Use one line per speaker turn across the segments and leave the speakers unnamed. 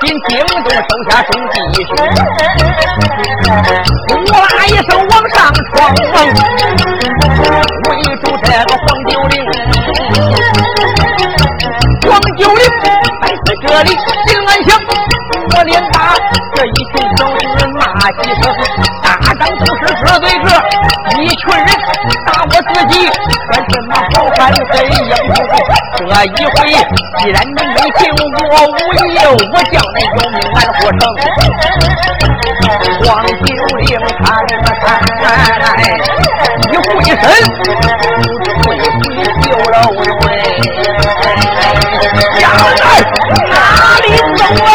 进京东收下兄弟，呼啦一声往上闯，围住这个黄九龄。黄九龄来自这里心安详，我连打这一群小子骂几声，大仗都是这对这一群人打我自己，算什么好汉贼英雄？这一回既然你没救我无忧，我叫你有命安活成。黄九龄他这么一回身，不知会会丢了位。要在哪里走啊？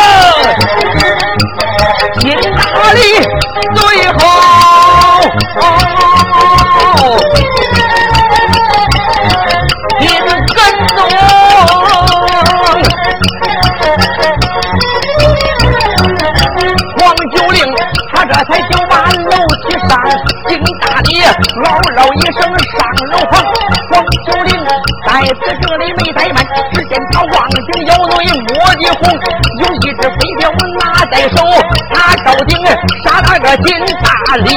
进哪里最好？这才就把楼梯上，进大里嗷嗷一声上楼房。黄九龄在此这里没怠慢，只见他望景腰内摸的红，有一只飞镖拿在手，他照定杀那个金大力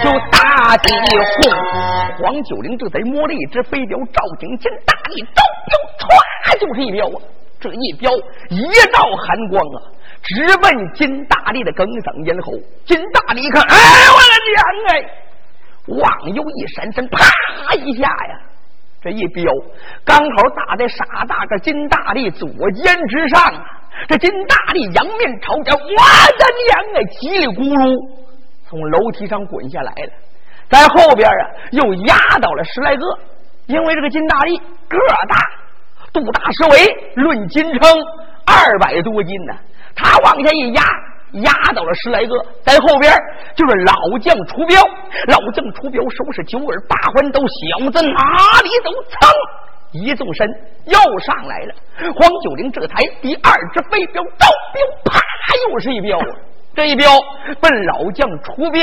就大地红。黄九龄这才摸了一只飞镖，照定金大力，招镖歘就是一镖啊！这一镖一道寒光啊，直奔金大力的梗上咽喉。金大力一看，哎，我的娘哎！往右一闪身，啪一下呀！这一镖刚好打在傻大个金大力左肩之上啊！这金大力仰面朝着，我的娘哎！叽里咕噜从楼梯上滚下来了，在后边啊又压倒了十来个，因为这个金大力个大，肚大十围，论斤称二百多斤呢，他往下一压。压倒了十来个，在后边就是老将出镖，老将出镖，收拾九耳八环刀，小子哪里走？噌，一纵身又上来了。黄九龄这才第二只飞镖招镖，啪，又是一镖。这一镖奔老将出镖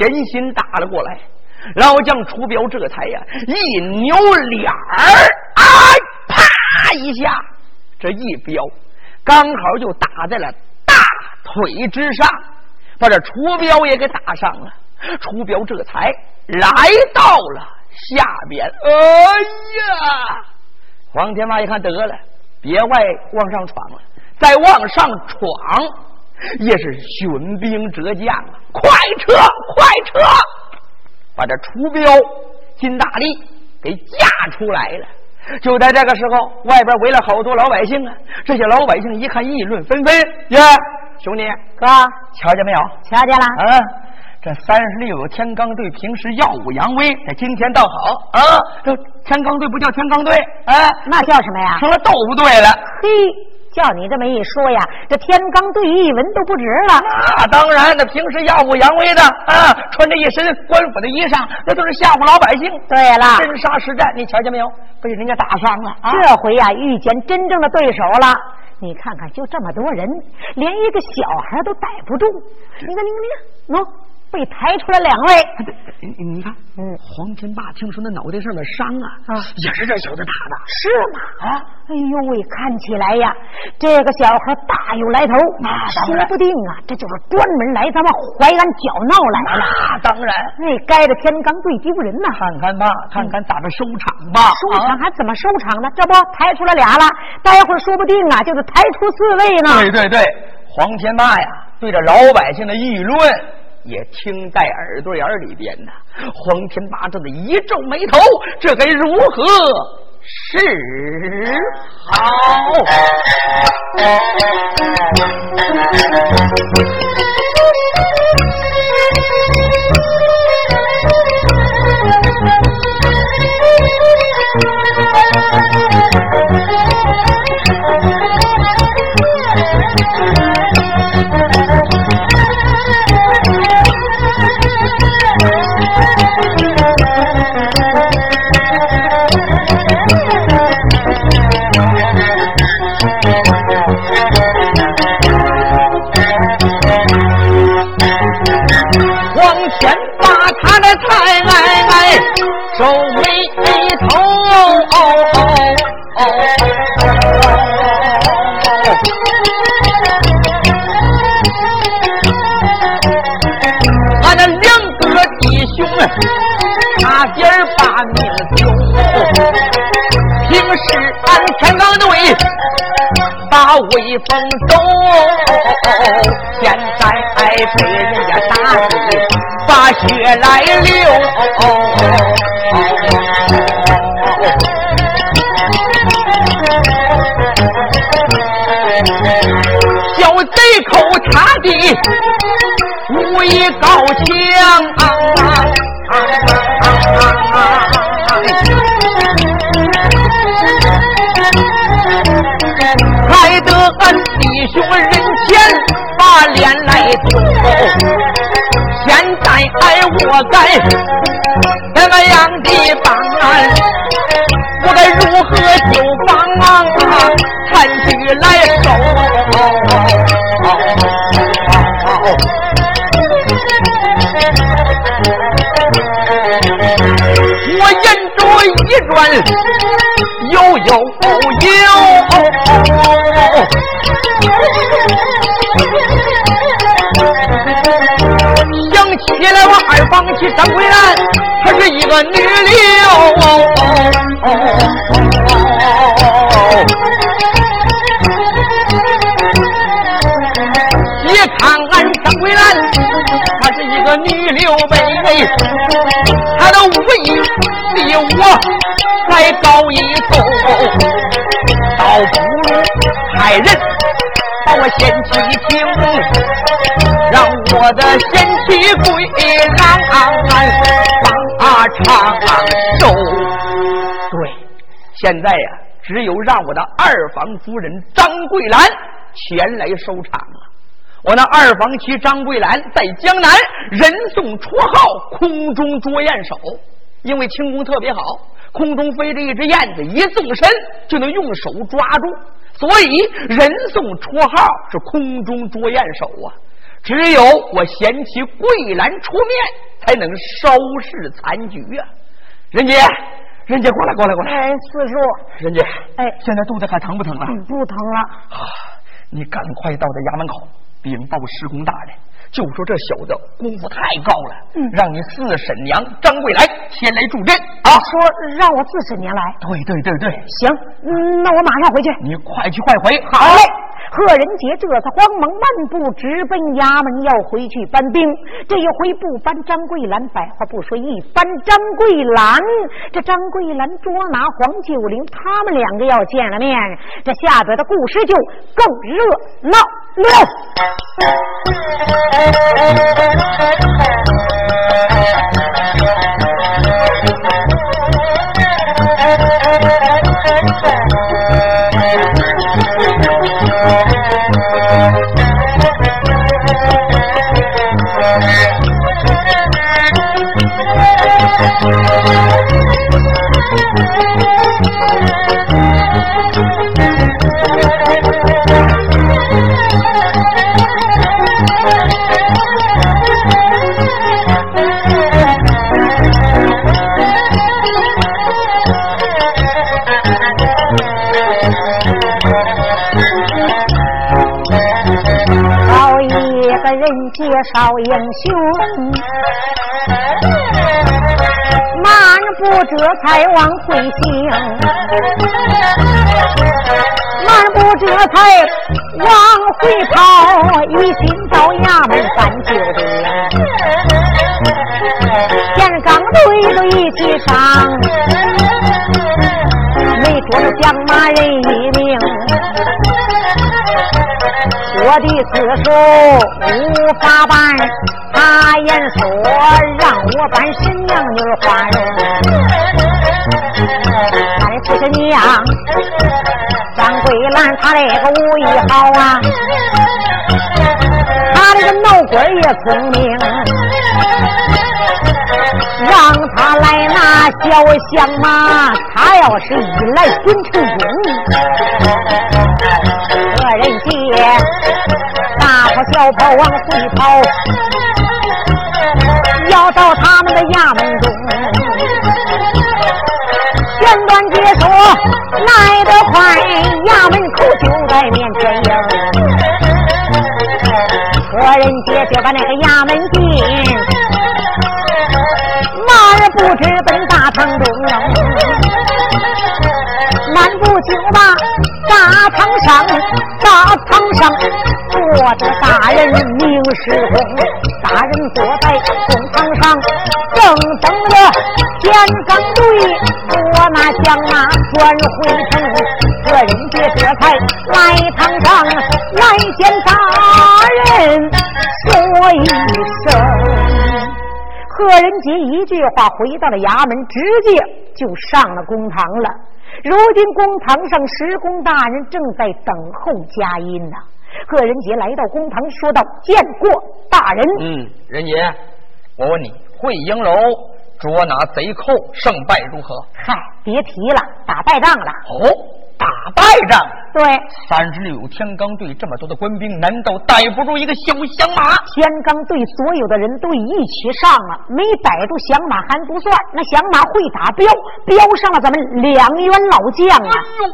前心打了过来，老将出镖这才呀一扭脸儿，哎，啪一下，这一镖刚好就打在了大。腿之上，把这楚彪也给打伤了。楚彪这才来到了下边。哎呀！黄天霸一看得了，别外往上闯了，再往上闯也是损兵折将啊！快撤，快撤！把这楚彪金大力给架出来了。就在这个时候，外边围了好多老百姓啊！这些老百姓一看，议论纷纷耶。兄弟
哥，
瞧见没有？
瞧见了。
嗯，这三十六个天罡队平时耀武扬威，这今天倒好啊！这天罡队不叫天罡队，哎，
那叫什么呀？
成了豆腐队了。
嘿，叫你这么一说呀，这天罡队一文都不值了。
那当然，那平时耀武扬威的啊，穿着一身官府的衣裳，那都是吓唬老百姓。
对了，
真杀实战，你瞧见没有？被人家打伤了。
这回呀，遇见真正的对手了。你看看，就这么多人，连一个小孩都逮不住。你看，你看，你看，喏，被抬出来两位。
你你看，嗯，黄天霸听说那脑袋上的伤啊，啊，也是这小子打的，
是吗？啊，哎呦喂，看起来呀，这个小孩大有来头。
那
说不定啊，这就是专门来咱们淮安搅闹来了。
那当然，
那，该着天罡队丢人呐。
看看吧，看看咋着收场吧。
收场还怎么收场呢？这不抬出来俩了，待会儿说不定啊，就是抬出四位呢。
对对对，黄天霸呀，对着老百姓的议论。也听在耳朵眼里边呢。黄天霸这的一皱眉头，这该如何是好？威风走，现在被人家打的把血来流。小贼口插的武艺高强。丢，现在哎我该怎么样的办？我该如何救帮啊？残局来收。一转悠悠悠，二房妻张桂兰，她是一个女流。你看俺张桂兰，她是一个女流妹，她的武艺比我。再高一头，倒不如派人把我嫌弃听，让我的贤妻归郎把长寿。对，现在呀，只有让我的二房夫人张桂兰前来收场了。我那二房妻张桂兰在江南人送绰号“空中捉燕手”，因为轻功特别好。空中飞着一只燕子，一纵身就能用手抓住，所以人送绰号是空中捉燕手啊！只有我贤妻桂兰出面，才能收拾残局啊！人杰，人杰，过来，过来，过来！
哎，四叔，
人杰，
哎，
现在肚子还疼不疼了？
不疼了。
啊，你赶快到这衙门口禀报施工大人。就说这小子功夫太高了，嗯，让你四婶娘张桂兰先来助阵啊！
说让我四婶娘来，
对对对对，
行，嗯，那我马上回去。
你快去快回，
好嘞。贺仁杰这才慌忙漫步直奔衙门，要回去搬兵。这一回不搬张桂兰，百话不说，一搬张桂兰，这张桂兰捉拿黄九龄，他们两个要见了面，这下边的故事就更热闹了。才往回跑，一心到衙门办救兵，前刚队都一起上，没说是将马人一命。我的四叔无法办，他言说让我办神娘女花容。他的四婶娘张桂兰，她那个武艺好啊，她那个脑瓜也聪明，让他来拿小香马，他要是一来准成功。何人杰，大跑小跑往回跑，就把那个衙门进，马儿不知奔大堂中，满不久吧，大堂上，大堂上坐着大人明世公，大人坐在公堂上，正等着天罡队捉拿降马转回城，这人家这才来堂上一声。贺仁杰一句话回到了衙门，直接就上了公堂了。如今公堂上，石公大人正在等候佳音呢。贺仁杰来到公堂，说道：“见过大人。”
嗯，仁杰，我问你，惠英楼捉拿贼寇，胜败如何？
嗨，别提了，打败仗了。
哦。打败仗，
对，
三十六天罡队这么多的官兵，难道逮不住一个小响马？
天罡队所有的人都一起上了，没逮住响马还不算，那响马会打镖，镖上了咱们两员老将啊！哎呦，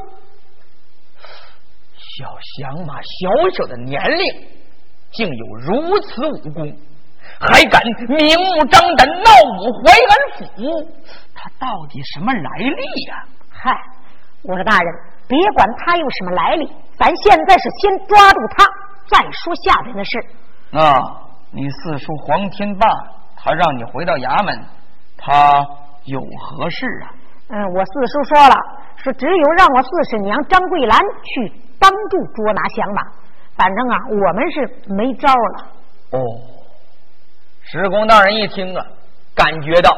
小响马小小的年龄，竟有如此武功，还敢明目张胆闹我淮安府，他到底什么来历呀？
嗨，我说大人。别管他有什么来历，咱现在是先抓住他，再说下边的事。
啊，你四叔黄天霸，他让你回到衙门，他有何事啊？
嗯，我四叔说了，说只有让我四婶娘张桂兰去帮助捉拿响马。反正啊，我们是没招了。
哦，石公大人一听啊，感觉到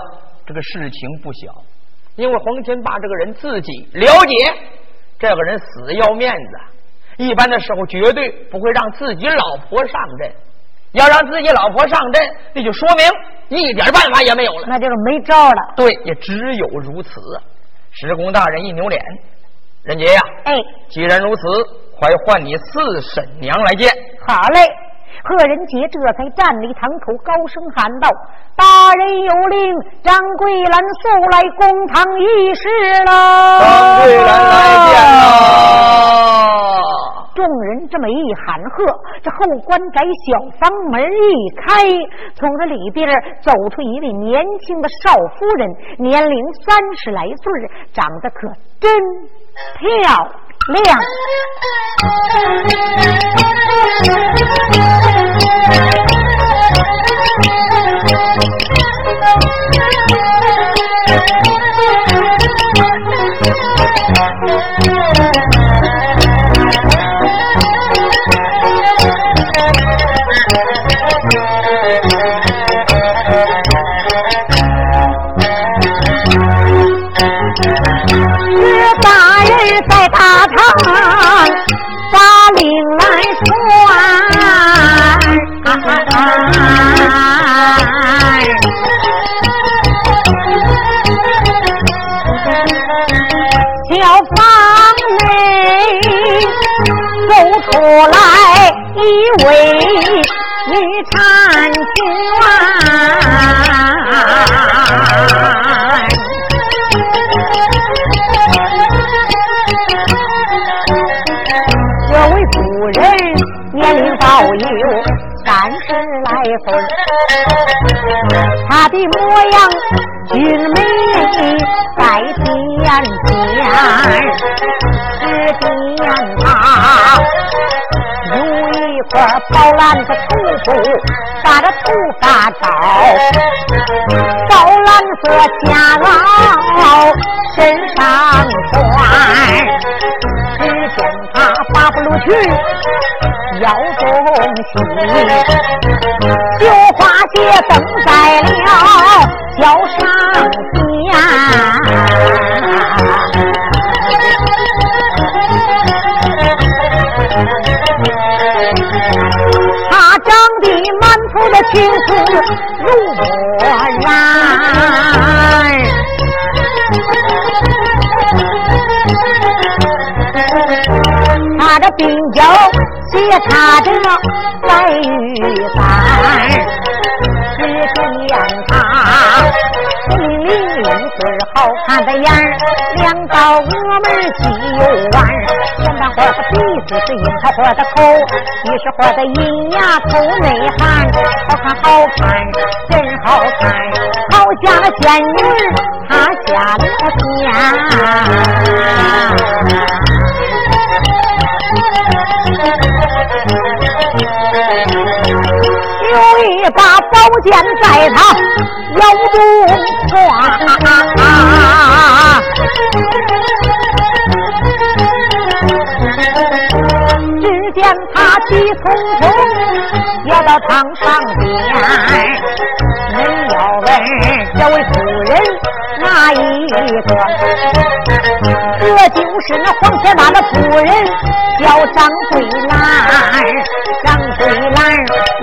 这个事情不小，因为黄天霸这个人自己了解。这个人死要面子，一般的时候绝对不会让自己老婆上阵。要让自己老婆上阵，那就说明一点办法也没有了，
那就是没招了。
对，也只有如此。石公大人一扭脸，仁杰呀，
哎，
既然如此，快唤你四婶娘来见。
好嘞。贺仁杰这才站立堂口，高声喊道：“大人有令，张桂兰速来公堂议事了。”
张桂兰来见了。
众人这么一喊喝，这后官宅小房门一开，从这里边走出一位年轻的少夫人，年龄三十来岁，长得可真漂亮。为你参军。这位夫人年龄保有三十来岁，她的模样俊美在天边，是天。个宝蓝的头布，把这头发罩，宝蓝色夹袄身上穿，只见他八不露去腰中系。绣花鞋登在了脚上边，的青丝如墨染，他的鬓角斜插着白玉簪，只见他聪明伶俐嘴好看的眼儿，两道额门细又弯，画的鼻子是樱桃花的口，一是活的银牙透内涵，好看好看真好看。好下了仙女，他下了天。有一把宝剑在他腰中挂，急匆匆要到堂上边，人要问这位夫人哪一个？这就是那黄天霸的夫人，叫张桂兰。张桂兰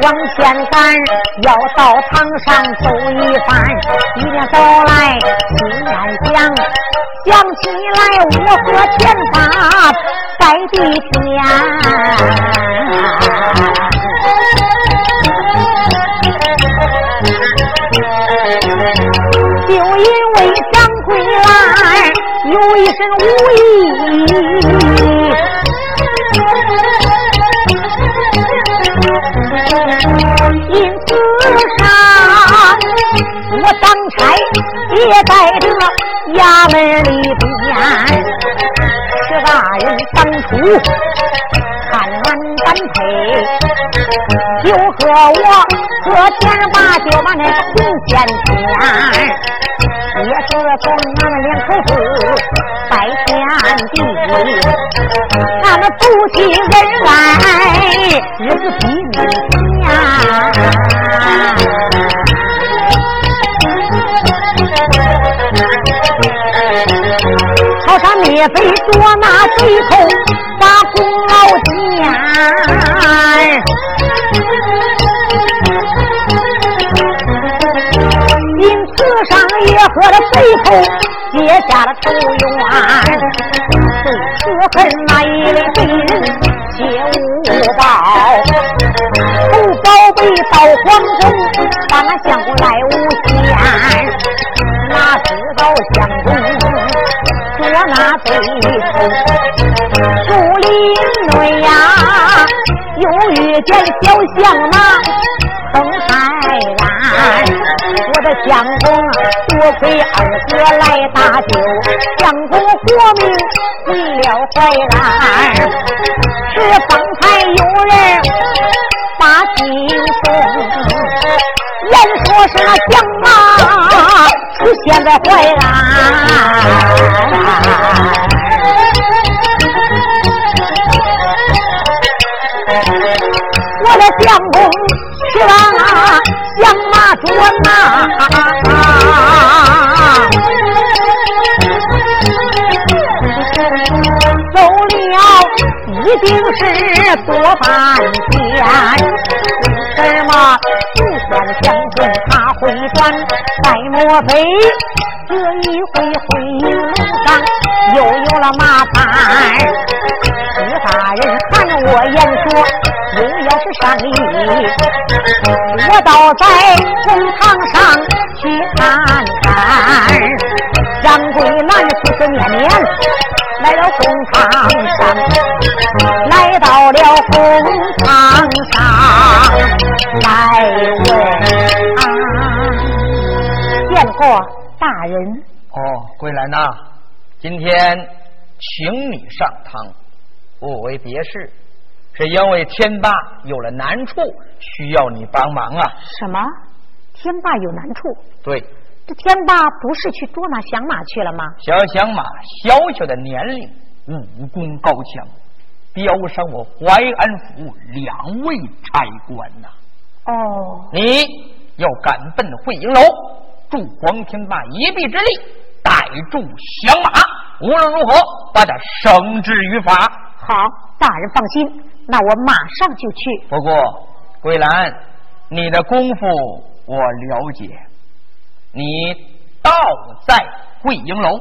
往前赶，要到堂上走一番。一边走来心暗想，想起来我和天发在地天，就因为张桂兰有一身武艺。因此上我当差也在这衙门里边，大人当初看完般配，就和我和天霸就把那个红线牵，也是从俺们两口子拜天地，俺们夫妻恩爱日子比朝山灭匪捉拿贼寇，把功劳建。因此上也和了贼寇结下了仇怨。最可恨那一位贼人借无报，偷宝贝到皇宫，把那相公来诬树林内呀，又遇见小相马横海岸。我的相公多亏二哥来搭救，相公活命回了淮安。是方才有人把信送，言说是那相马出现在淮安。一定是多半天。什么不想相公他会转？再莫非这一回回营楼上又有了麻烦？徐大人看着我言说，又要是上意，我倒在大人。
哦，桂兰呐，今天请你上堂，不为别事，是因为天霸有了难处，需要你帮忙啊。
什么？天霸有难处？
对。
这天霸不是去捉拿响马去了吗？
小响马小小的年龄，武功高强，标上我淮安府两位差官呐。
哦。
你要赶奔会营楼。助黄天霸一臂之力，逮住响马，无论如何把他绳之于法。
好，大人放心，那我马上就去。
不过，桂兰，你的功夫我了解，你倒在桂英楼，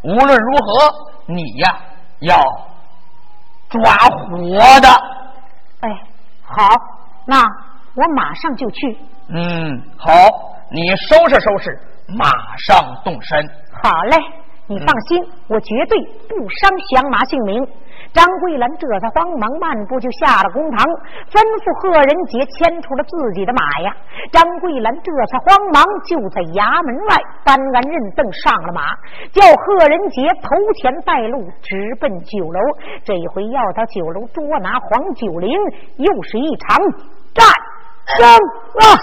无论如何，你呀要抓活的。
哎，好，那我马上就去。
嗯，好。你收拾收拾，马上动身。
好嘞，你放心，我绝对不伤降马性命。张桂兰这才慌忙漫步就下了公堂，吩咐贺仁杰牵出了自己的马呀。张桂兰这才慌忙就在衙门外搬鞍认凳上了马，叫贺仁杰头前带路直奔酒楼。这一回要到酒楼捉拿黄九龄，又是一场战争啊！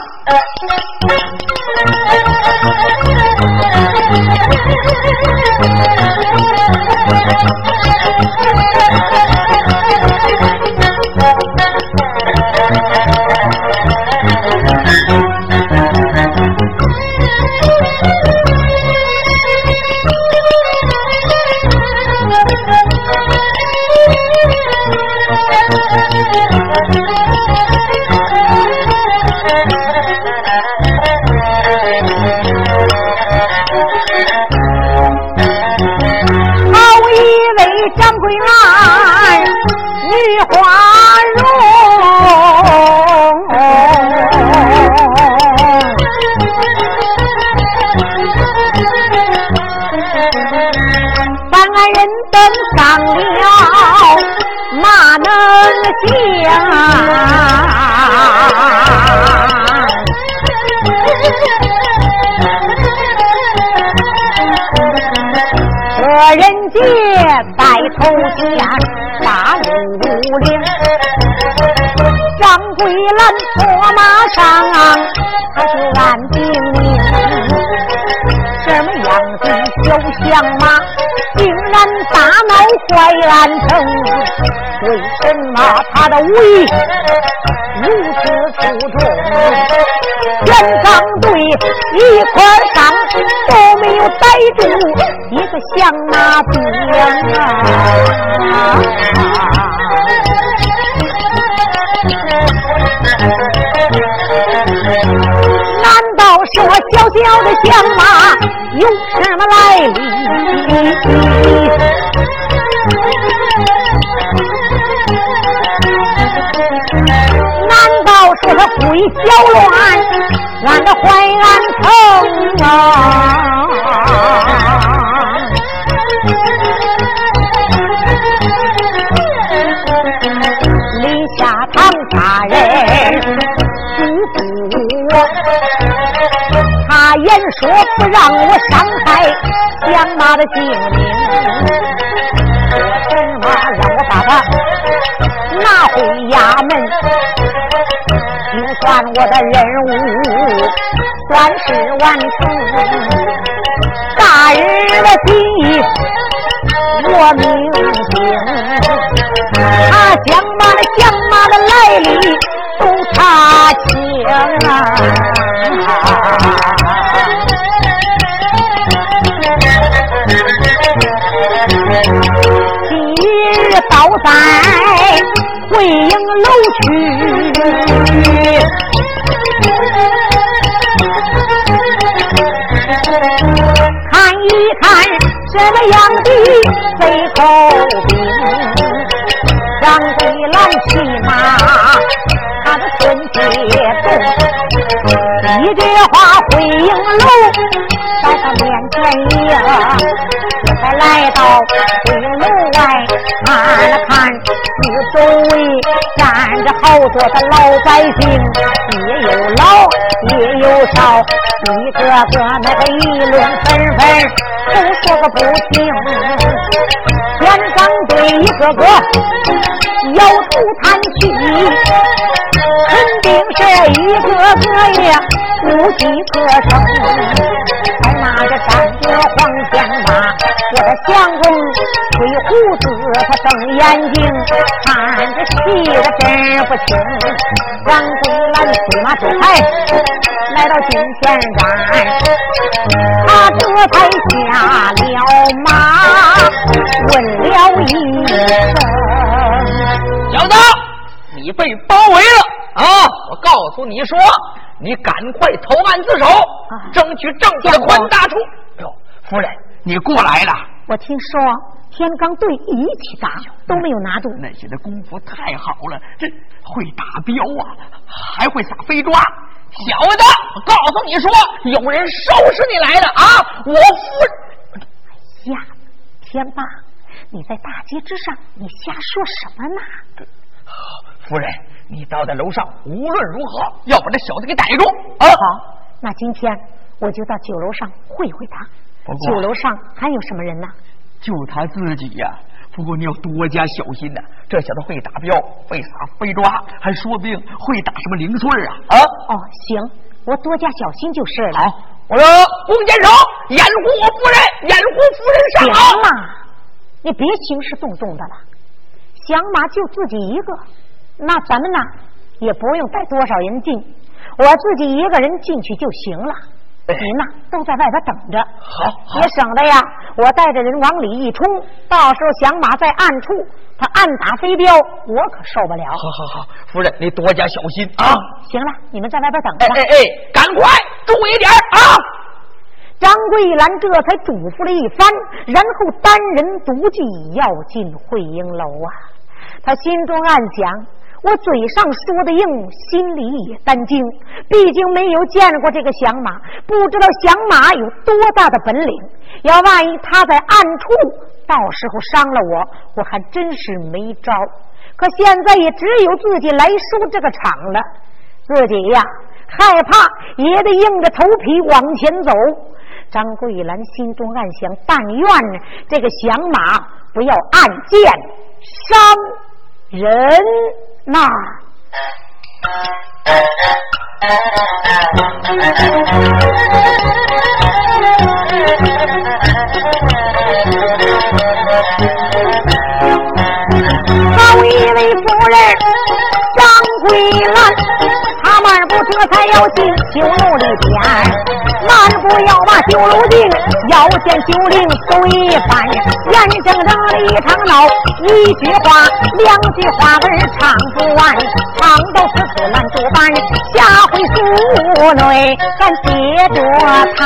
张桂兰坐马上，他就暗定明，什么样的小相马，竟然大闹淮安城？为什么他的威如此出众？全场队一块上都没有逮住一个响马兵啊！雕的响马有什么来历？难道说他鬼搅乱？俺的淮安城啊，伤害相马的性命，说什么让我把他拿回衙门。就算我的任务算是完成，大日的心意我明清，他将马的将马的来历都查清啊！在。回营楼去，看一看什么样的贼头兵，张桂兰骑马，他的身体动，一句话回营楼，在他面前呀，才来到看了看。四周围站着好多的老百姓，也有老也有少，一个个那个议论纷纷，都说个不停。前方队一个个摇头叹气，肯定是一个个也无计可施。相公吹胡子，他瞪眼睛，看着气的真不轻。张桂兰催马出台，来到金钱山，他这才下了马，问了一声：“
小子，你被包围了啊！我告诉你说。”你赶快投案自首，争取政府的宽大处。哟，夫人，你过来了。
我听说天罡队一起打都没有拿住，
那些的功夫太好了，这会打镖啊，还会撒飞抓。小子，我告诉你说，有人收拾你来的啊！我夫人，
呀，天霸。你在大街之上，你瞎说什么呢？
夫人，你倒在楼上，无论如何要把这小子给逮住啊！
好，那今天我就到酒楼上会会他。酒楼上还有什么人呢？
就他自己呀。不过你要多加小心呐，这小子会打镖，会撒会抓，还说不定会打什么零碎啊！啊！
哦，行，我多加小心就是了。
好，我说弓箭手，掩护我夫人，掩护夫人上。
行了，你别兴师动众的了。响马就自己一个，那咱们呢也不用带多少人进，我自己一个人进去就行了。您呐，都在外边等着，
好，
也省得呀。我带着人往里一冲，到时候响马在暗处，他暗打飞镖，我可受不了。
好好好，夫人，你多加小心啊。
行了，你们在外边等着。
哎哎哎，赶快注意点啊！
张桂兰这才嘱咐了一番，然后单人独骑要进会英楼啊。他心中暗想。我嘴上说的硬，心里也担惊。毕竟没有见过这个响马，不知道响马有多大的本领。要万一他在暗处，到时候伤了我，我还真是没招。可现在也只有自己来收这个场了。自己呀，害怕也得硬着头皮往前走。张桂兰心中暗想：但愿这个响马不要暗箭伤人。那好一位夫人张桂兰。他迈步这才要进酒楼里边，漫步要把酒楼进，要见酒令走一番，眼睁睁的一场闹，一句话两句话儿唱不完，唱到此处拦住板，下回书内咱接着谈。